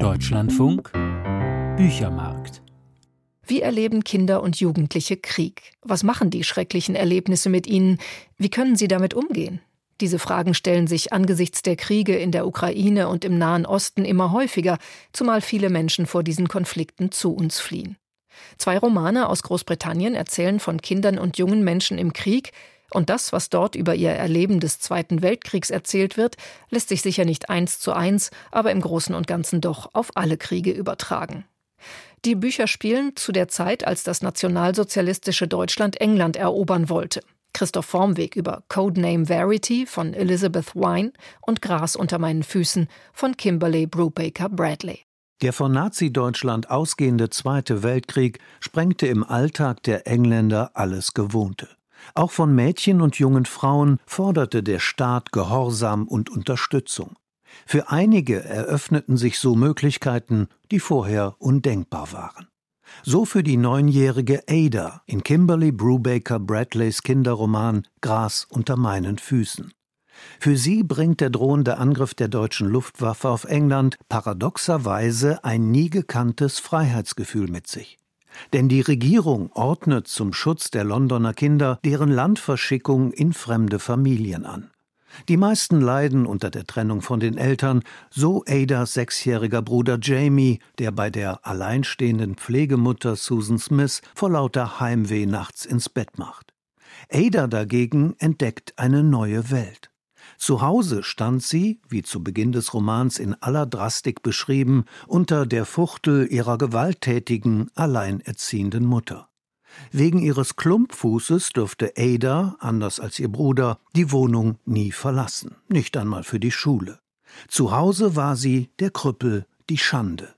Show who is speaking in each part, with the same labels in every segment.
Speaker 1: Deutschlandfunk Büchermarkt
Speaker 2: wie erleben Kinder und Jugendliche Krieg? Was machen die schrecklichen Erlebnisse mit ihnen? Wie können sie damit umgehen? Diese Fragen stellen sich angesichts der Kriege in der Ukraine und im Nahen Osten immer häufiger, zumal viele Menschen vor diesen Konflikten zu uns fliehen. Zwei Romane aus Großbritannien erzählen von Kindern und jungen Menschen im Krieg, und das, was dort über ihr Erleben des Zweiten Weltkriegs erzählt wird, lässt sich sicher nicht eins zu eins, aber im Großen und Ganzen doch auf alle Kriege übertragen. Die Bücher spielen zu der Zeit, als das nationalsozialistische Deutschland England erobern wollte. Christoph Formweg über Codename Verity von Elizabeth Wine und Gras unter meinen Füßen von Kimberly Brubaker Bradley.
Speaker 3: Der von Nazi-Deutschland ausgehende Zweite Weltkrieg sprengte im Alltag der Engländer alles Gewohnte. Auch von Mädchen und jungen Frauen forderte der Staat Gehorsam und Unterstützung. Für einige eröffneten sich so Möglichkeiten, die vorher undenkbar waren. So für die neunjährige Ada in Kimberly Brubaker Bradleys Kinderroman Gras unter meinen Füßen. Für sie bringt der drohende Angriff der deutschen Luftwaffe auf England paradoxerweise ein nie gekanntes Freiheitsgefühl mit sich. Denn die Regierung ordnet zum Schutz der Londoner Kinder deren Landverschickung in fremde Familien an. Die meisten leiden unter der Trennung von den Eltern, so Adas sechsjähriger Bruder Jamie, der bei der alleinstehenden Pflegemutter Susan Smith vor lauter Heimweh nachts ins Bett macht. Ada dagegen entdeckt eine neue Welt. Zu Hause stand sie, wie zu Beginn des Romans in aller Drastik beschrieben, unter der Fuchtel ihrer gewalttätigen, alleinerziehenden Mutter. Wegen ihres Klumpfußes durfte Ada, anders als ihr Bruder, die Wohnung nie verlassen, nicht einmal für die Schule. Zu Hause war sie der Krüppel, die Schande.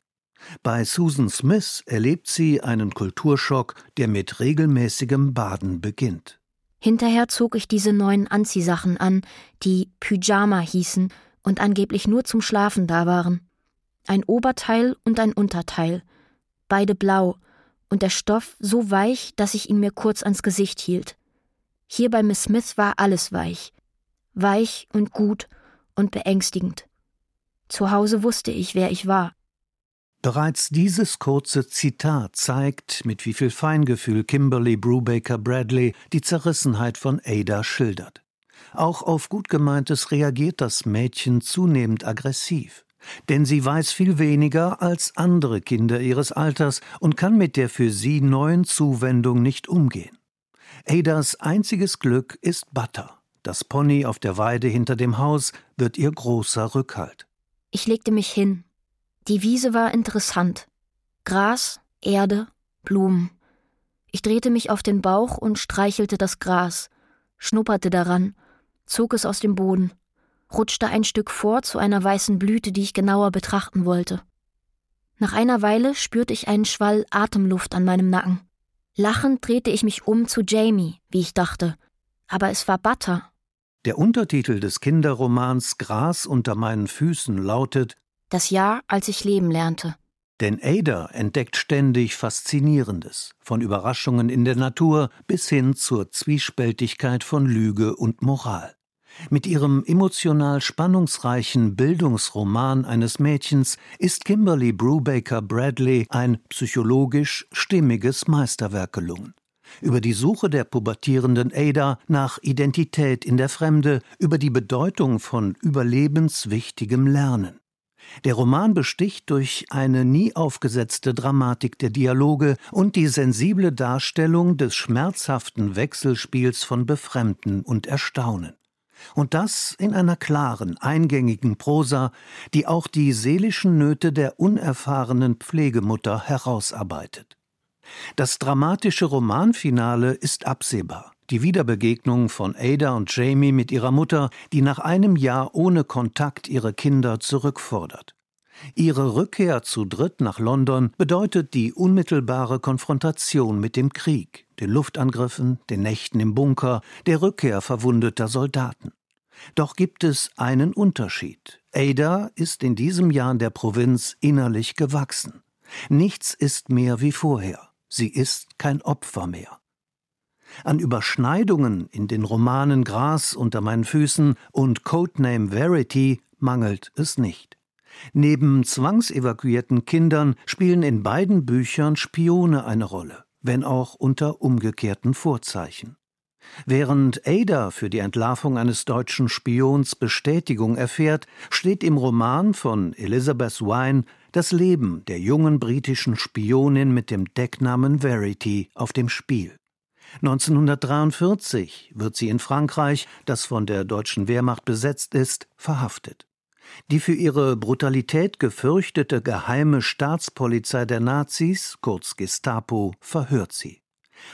Speaker 3: Bei Susan Smith erlebt sie einen Kulturschock, der mit regelmäßigem Baden beginnt.
Speaker 4: Hinterher zog ich diese neuen Anziehsachen an, die Pyjama hießen und angeblich nur zum Schlafen da waren. Ein Oberteil und ein Unterteil, beide blau, und der Stoff so weich, dass ich ihn mir kurz ans Gesicht hielt. Hier bei Miss Smith war alles weich. Weich und gut und beängstigend. Zu Hause wusste ich, wer ich war.
Speaker 3: Bereits dieses kurze Zitat zeigt, mit wie viel Feingefühl Kimberly Brubaker Bradley die Zerrissenheit von Ada schildert. Auch auf gut gemeintes reagiert das Mädchen zunehmend aggressiv. Denn sie weiß viel weniger als andere Kinder ihres Alters und kann mit der für sie neuen Zuwendung nicht umgehen. Adas einziges Glück ist Butter. Das Pony auf der Weide hinter dem Haus wird ihr großer Rückhalt.
Speaker 4: Ich legte mich hin, die Wiese war interessant. Gras, Erde, Blumen. Ich drehte mich auf den Bauch und streichelte das Gras, schnupperte daran, zog es aus dem Boden, rutschte ein Stück vor zu einer weißen Blüte, die ich genauer betrachten wollte. Nach einer Weile spürte ich einen Schwall Atemluft an meinem Nacken. Lachend drehte ich mich um zu Jamie, wie ich dachte, aber es war Butter.
Speaker 3: Der Untertitel des Kinderromans Gras unter meinen Füßen lautet
Speaker 4: das Jahr, als ich leben lernte.
Speaker 3: Denn Ada entdeckt ständig Faszinierendes, von Überraschungen in der Natur bis hin zur Zwiespältigkeit von Lüge und Moral. Mit ihrem emotional spannungsreichen Bildungsroman eines Mädchens ist Kimberly Brubaker Bradley ein psychologisch stimmiges Meisterwerk gelungen. Über die Suche der pubertierenden Ada nach Identität in der Fremde, über die Bedeutung von überlebenswichtigem Lernen. Der Roman besticht durch eine nie aufgesetzte Dramatik der Dialoge und die sensible Darstellung des schmerzhaften Wechselspiels von Befremden und Erstaunen. Und das in einer klaren, eingängigen Prosa, die auch die seelischen Nöte der unerfahrenen Pflegemutter herausarbeitet. Das dramatische Romanfinale ist absehbar. Die Wiederbegegnung von Ada und Jamie mit ihrer Mutter, die nach einem Jahr ohne Kontakt ihre Kinder zurückfordert. Ihre Rückkehr zu dritt nach London bedeutet die unmittelbare Konfrontation mit dem Krieg, den Luftangriffen, den Nächten im Bunker, der Rückkehr verwundeter Soldaten. Doch gibt es einen Unterschied. Ada ist in diesem Jahr in der Provinz innerlich gewachsen. Nichts ist mehr wie vorher. Sie ist kein Opfer mehr. An Überschneidungen in den Romanen Gras unter meinen Füßen und Codename Verity mangelt es nicht. Neben zwangsevakuierten Kindern spielen in beiden Büchern Spione eine Rolle, wenn auch unter umgekehrten Vorzeichen. Während Ada für die Entlarvung eines deutschen Spions Bestätigung erfährt, steht im Roman von Elizabeth Wine das Leben der jungen britischen Spionin mit dem Decknamen Verity auf dem Spiel. 1943 wird sie in Frankreich, das von der deutschen Wehrmacht besetzt ist, verhaftet. Die für ihre Brutalität gefürchtete geheime Staatspolizei der Nazis, kurz Gestapo, verhört sie.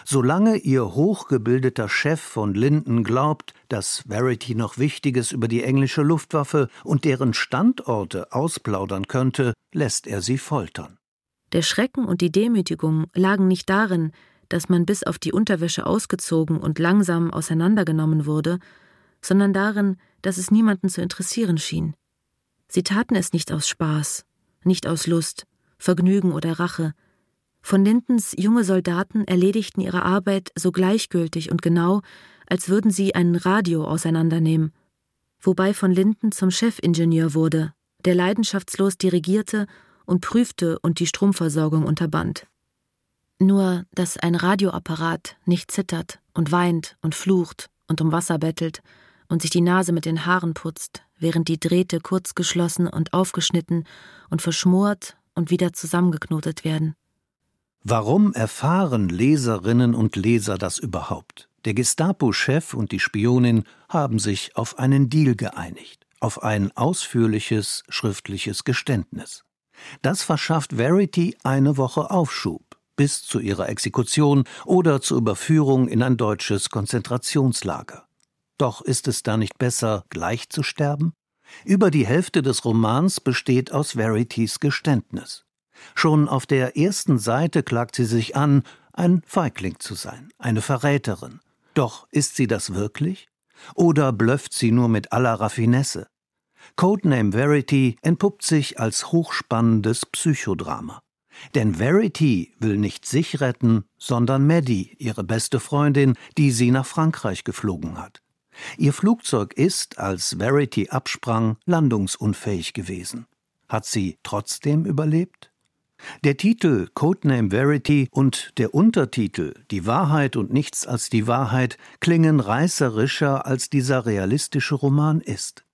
Speaker 3: Solange ihr hochgebildeter Chef von Linden glaubt, dass Verity noch Wichtiges über die englische Luftwaffe und deren Standorte ausplaudern könnte, lässt er sie foltern.
Speaker 5: Der Schrecken und die Demütigung lagen nicht darin, dass man bis auf die Unterwäsche ausgezogen und langsam auseinandergenommen wurde, sondern darin, dass es niemanden zu interessieren schien. Sie taten es nicht aus Spaß, nicht aus Lust, Vergnügen oder Rache. Von Lindens junge Soldaten erledigten ihre Arbeit so gleichgültig und genau, als würden sie ein Radio auseinandernehmen, wobei von Linden zum Chefingenieur wurde, der leidenschaftslos dirigierte und prüfte und die Stromversorgung unterband. Nur, dass ein Radioapparat nicht zittert und weint und flucht und um Wasser bettelt und sich die Nase mit den Haaren putzt, während die Drähte kurz geschlossen und aufgeschnitten und verschmort und wieder zusammengeknotet werden.
Speaker 3: Warum erfahren Leserinnen und Leser das überhaupt? Der Gestapo-Chef und die Spionin haben sich auf einen Deal geeinigt, auf ein ausführliches schriftliches Geständnis. Das verschafft Verity eine Woche Aufschub bis zu ihrer Exekution oder zur Überführung in ein deutsches Konzentrationslager. Doch ist es da nicht besser, gleich zu sterben? Über die Hälfte des Romans besteht aus Verities Geständnis. Schon auf der ersten Seite klagt sie sich an, ein Feigling zu sein, eine Verräterin. Doch ist sie das wirklich? Oder blöfft sie nur mit aller Raffinesse? Codename Verity entpuppt sich als hochspannendes Psychodrama. Denn Verity will nicht sich retten, sondern Maddie, ihre beste Freundin, die sie nach Frankreich geflogen hat. Ihr Flugzeug ist, als Verity absprang, landungsunfähig gewesen. Hat sie trotzdem überlebt? Der Titel Codename Verity und der Untertitel Die Wahrheit und nichts als die Wahrheit klingen reißerischer, als dieser realistische Roman ist.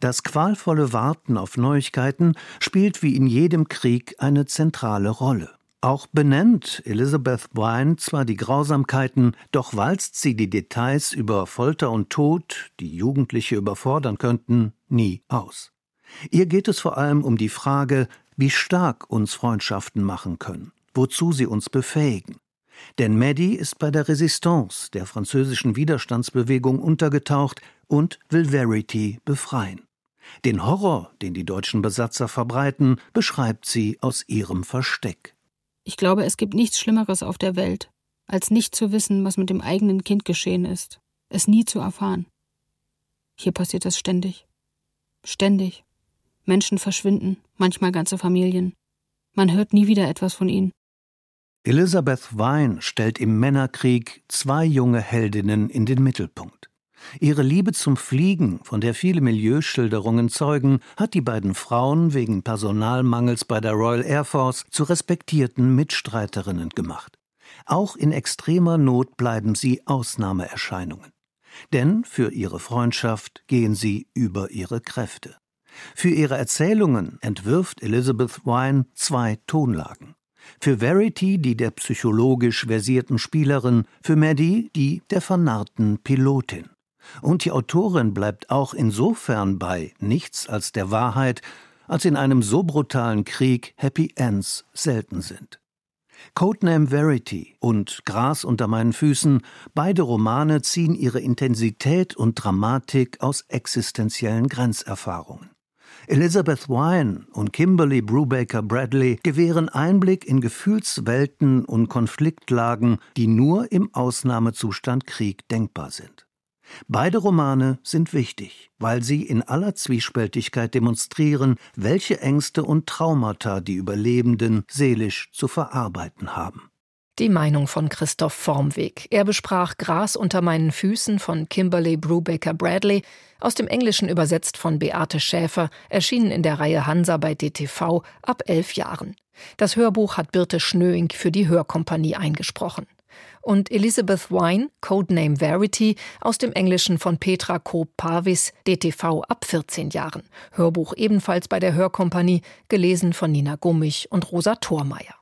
Speaker 3: Das qualvolle Warten auf Neuigkeiten spielt wie in jedem Krieg eine zentrale Rolle. Auch benennt Elizabeth Wine zwar die Grausamkeiten, doch walzt sie die Details über Folter und Tod, die Jugendliche überfordern könnten, nie aus. Ihr geht es vor allem um die Frage, wie stark uns Freundschaften machen können, wozu sie uns befähigen. Denn Maddie ist bei der Resistance, der französischen Widerstandsbewegung, untergetaucht und will Verity befreien. Den Horror, den die deutschen Besatzer verbreiten, beschreibt sie aus ihrem Versteck.
Speaker 6: Ich glaube, es gibt nichts Schlimmeres auf der Welt, als nicht zu wissen, was mit dem eigenen Kind geschehen ist, es nie zu erfahren. Hier passiert das ständig. Ständig. Menschen verschwinden, manchmal ganze Familien. Man hört nie wieder etwas von ihnen.
Speaker 3: Elizabeth Vine stellt im Männerkrieg zwei junge Heldinnen in den Mittelpunkt. Ihre Liebe zum Fliegen, von der viele Milieuschilderungen zeugen, hat die beiden Frauen wegen Personalmangels bei der Royal Air Force zu respektierten Mitstreiterinnen gemacht. Auch in extremer Not bleiben sie Ausnahmeerscheinungen. Denn für ihre Freundschaft gehen sie über ihre Kräfte. Für ihre Erzählungen entwirft Elizabeth Wine zwei Tonlagen. Für Verity die der psychologisch versierten Spielerin, für Maddie die der vernarrten Pilotin. Und die Autorin bleibt auch insofern bei nichts als der Wahrheit, als in einem so brutalen Krieg Happy Ends selten sind. Codename Verity und Gras unter meinen Füßen, beide Romane ziehen ihre Intensität und Dramatik aus existenziellen Grenzerfahrungen. Elizabeth Wine und Kimberly Brubaker Bradley gewähren Einblick in Gefühlswelten und Konfliktlagen, die nur im Ausnahmezustand Krieg denkbar sind. Beide Romane sind wichtig, weil sie in aller Zwiespältigkeit demonstrieren, welche Ängste und Traumata die Überlebenden seelisch zu verarbeiten haben.
Speaker 2: Die Meinung von Christoph Formweg. Er besprach Gras unter meinen Füßen von Kimberly Brubaker Bradley, Aus dem Englischen übersetzt von Beate Schäfer, erschienen in der Reihe Hansa bei DTV ab elf Jahren. Das Hörbuch hat Birte Schnöing für die Hörkompanie eingesprochen. Und Elizabeth Wine, Codename Verity, aus dem Englischen von Petra Koop-Parvis, DTV ab 14 Jahren. Hörbuch ebenfalls bei der Hörkompanie, gelesen von Nina Gummich und Rosa Thormeier.